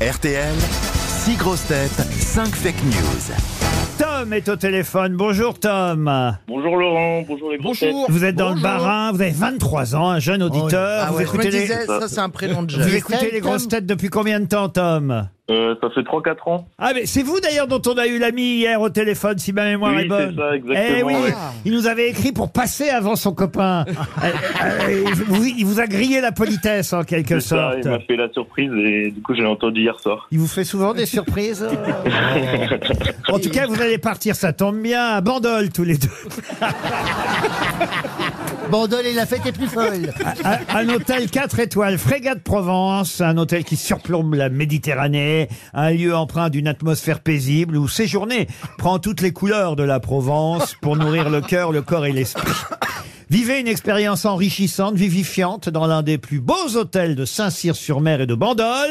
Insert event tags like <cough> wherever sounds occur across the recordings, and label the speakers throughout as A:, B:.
A: RTL, 6 grosses têtes, 5 fake news.
B: Tom est au téléphone. Bonjour Tom.
C: Bonjour Laurent, bonjour les grosses têtes.
B: Vous êtes dans le Barin, vous avez 23 ans, un jeune auditeur.
D: Ah
B: vous
D: ouais, je me
B: écoutez, les,
D: disais, ça c'est un prénom de
B: vous
D: jeune.
B: écoutez les grosses têtes depuis combien de temps, Tom?
C: Euh, ça fait 3-4 ans.
B: Ah, mais c'est vous d'ailleurs dont on a eu l'ami hier au téléphone, si ma mémoire
C: Oui,
B: est bonne.
C: c'est ça, exactement,
B: Eh oui,
C: ouais.
B: il nous avait écrit pour passer avant son copain. <laughs> Euh, euh, il vous- il vous a grillé la politesse en quelque
C: C'est ça,
B: sorte.
C: il m'a fait la surprise et du coup j'ai entendu hier soir.
B: Il vous fait souvent des surprises <laughs> En tout cas, vous allez partir, ça tombe bien, à Bandol tous les deux. <laughs>
D: Bandol et la fête est plus folle.
B: Un, un hôtel 4 étoiles, Frégate Provence, un hôtel qui surplombe la Méditerranée, un lieu empreint d'une atmosphère paisible où séjourner prend toutes les couleurs de la Provence pour nourrir le cœur, le corps et l'esprit. Vivez une expérience enrichissante, vivifiante dans l'un des plus beaux hôtels de Saint-Cyr-sur-Mer et de Bandol,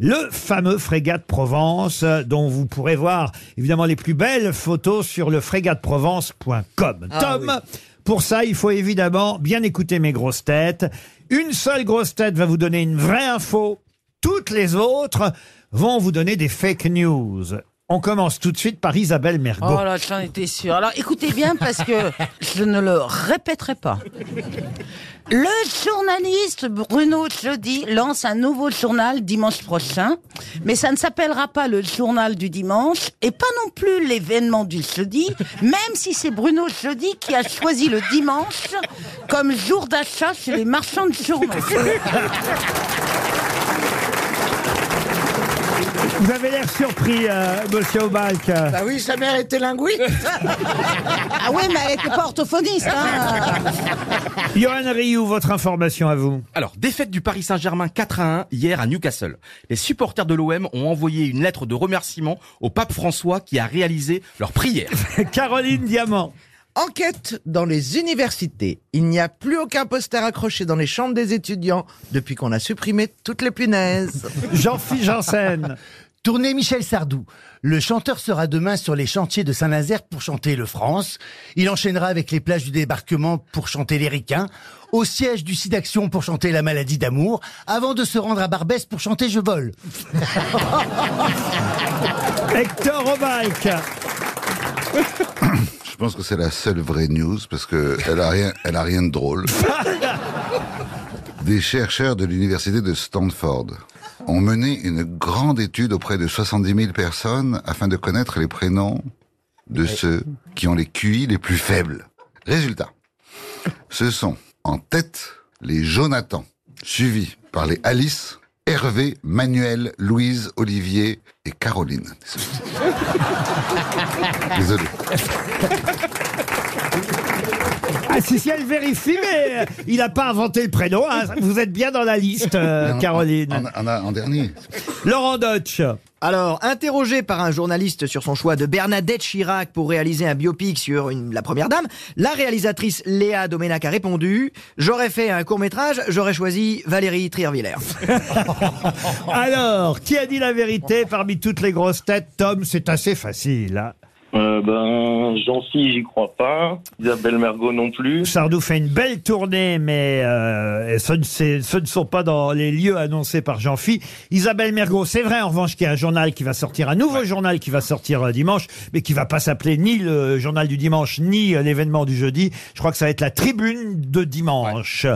B: le fameux Frégate Provence, dont vous pourrez voir évidemment les plus belles photos sur le frégateprovence.com. Tom, pour ça, il faut évidemment bien écouter mes grosses têtes. Une seule grosse tête va vous donner une vraie info. Toutes les autres vont vous donner des fake news. On commence tout de suite par Isabelle Mergot.
E: Oh là, j'en étais sûre. Alors écoutez bien parce que je ne le répéterai pas. Le journaliste Bruno Jeudi lance un nouveau journal dimanche prochain, mais ça ne s'appellera pas le journal du dimanche et pas non plus l'événement du jeudi, même si c'est Bruno Jeudi qui a choisi le dimanche comme jour d'achat chez les marchands de journaux. <laughs>
B: Vous avez l'air surpris, euh, monsieur Obalk.
D: Bah oui, sa mère était linguiste. <laughs>
E: Ah ouais, mais elle était pas orthophoniste. Hein. <laughs>
B: Johan Rioux, votre information à vous.
F: Alors, défaite du Paris Saint-Germain 4 à 1 hier à Newcastle. Les supporters de l'OM ont envoyé une lettre de remerciement au pape François qui a réalisé leur prière. <laughs>
B: Caroline Diamant.
D: Enquête dans les universités. Il n'y a plus aucun poster accroché dans les chambres des étudiants depuis qu'on a supprimé toutes les punaises. <laughs>
B: Jean-Philippe Janssen.
G: Tournée Michel Sardou. Le chanteur sera demain sur les chantiers de Saint-Nazaire pour chanter le France. Il enchaînera avec les plages du débarquement pour chanter les ricains, au siège du SIDAction pour chanter la maladie d'amour, avant de se rendre à Barbès pour chanter Je vole. <laughs>
B: Hector Obalk. <laughs>
H: Je pense que c'est la seule vraie news parce que elle a rien, elle a rien de drôle. Des chercheurs de l'université de Stanford ont mené une grande étude auprès de 70 000 personnes afin de connaître les prénoms de ceux qui ont les QI les plus faibles. Résultat. Ce sont en tête les Jonathan, suivis par les Alice, Hervé, Manuel, Louise, Olivier et Caroline. Désolé.
B: Ah si, si, elle vérifie, mais euh, il n'a pas inventé le prénom. hein. Vous êtes bien dans la liste, euh, Caroline.
H: En, en- en dernier.
B: Laurent Deutsch.
I: Alors, interrogé par un journaliste sur son choix de Bernadette Chirac pour réaliser un biopic sur une- la première dame, la réalisatrice Léa Domenac a répondu « J'aurais fait un court-métrage, j'aurais choisi Valérie Trierwiller. <laughs> <laughs>
B: Alors, qui a dit la vérité parmi toutes les grosses têtes? Tom, c'est assez facile. hein.
C: Euh, ben, Jean-Phi, j'y crois pas. Isabelle Mergot non plus.
B: Sardou fait une belle tournée, mais euh, ce, ne, c'est- ce ne sont pas dans les lieux annoncés par Jean-Phi. Isabelle Mergot, c'est vrai en revanche qu'il y a un journal qui va sortir, un nouveau journal qui va sortir euh, dimanche, mais qui va pas s'appeler ni le journal du dimanche, ni euh, l'événement du jeudi. Je crois que ça va être la tribune de dimanche.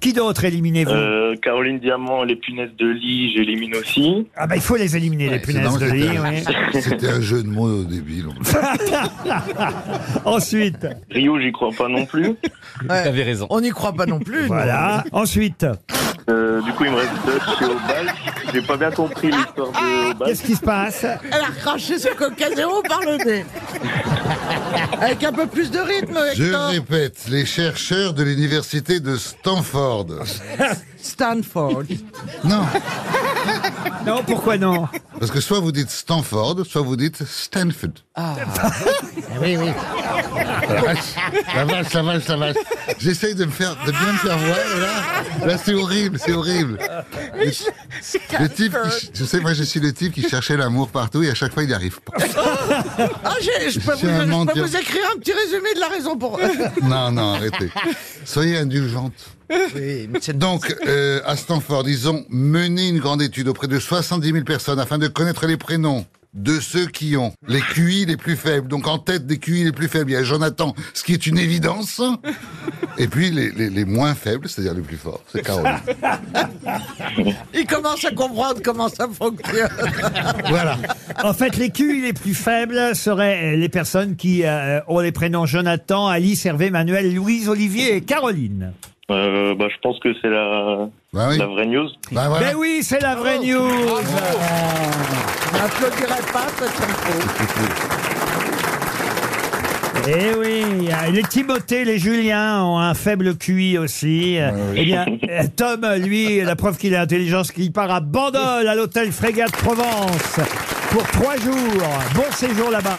B: Qui d'autre éliminez-vous?
C: Euh, Caroline Diamant, les punaises de lit, j'élimine aussi.
B: Ah bah il faut les éliminer, les punaises de lit.
H: c'était un-
B: oui.
H: C'était un jeu de mots débile. <laughs> <laughs>
B: Ensuite,
C: Rio, j'y crois pas non plus.
F: T'avais raison.
D: On n'y croit pas non plus.
B: voilà. Ensuite,
C: Euh, du coup, il me reste Dutch et Obal. J'ai pas bien compris l'histoire de Obal.
B: qu'est-ce qui se passe?
D: Elle a recraché ce coca zéro par le nez. Avec un peu plus de rythme,
H: Je
D: Hector.
H: répète, les chercheurs de l'université de Stanford.
D: Stanford.
H: Non,
B: Non, pourquoi non?
H: Parce que soit vous dites Stanford, soit vous dites Stanford. <laughs>
D: Oui, oui.
H: La vache, la vache, la vache, la vache. J'essaye de me faire, de bien me faire voir, et là, là c'est horrible, c'est horrible. Le, le type, qui, je sais, moi je suis le type qui cherchait l'amour partout et à chaque fois il n'y arrive pas.
D: Ah, je peux, vous,
H: un
D: je peux
H: menteur.
D: vous écrire un petit résumé de la raison pour... <laughs>
H: Non, non, arrêtez. Soyez indulgente.
D: Oui, mais c'est-
H: Donc, euh, à Stanford, ils ont mené une grande étude auprès de 70 000 personnes afin de connaître les prénoms de ceux qui ont les QI les plus faibles. Donc, en tête des QI les plus faibles, il y a Jonathan, ce qui est une évidence. Et puis, les, les- les moins faibles, c'est-à-dire les plus forts, c'est Caroline.
D: Il commence à comprendre comment ça fonctionne.
H: Voilà.
B: En fait, les QI les plus faibles seraient les personnes qui euh, ont les prénoms Jonathan, Alice, Hervé, Manuel, Louise, Olivier et Caroline.
C: Euh, bah, je pense que c'est la,
H: Bah oui.
C: la vraie news.
H: Bah voilà.
B: Mais oui, c'est la vraie news.
D: On n'applaudirait pas cette info.
B: Eh oui, les Timothée, les Julien ont un faible QI aussi. Eh bien, Tom, lui, la preuve qu'il est intelligent, c'est qu'il part à Bandol, à l'hôtel Frégate Provence, pour trois jours. Bon séjour là-bas.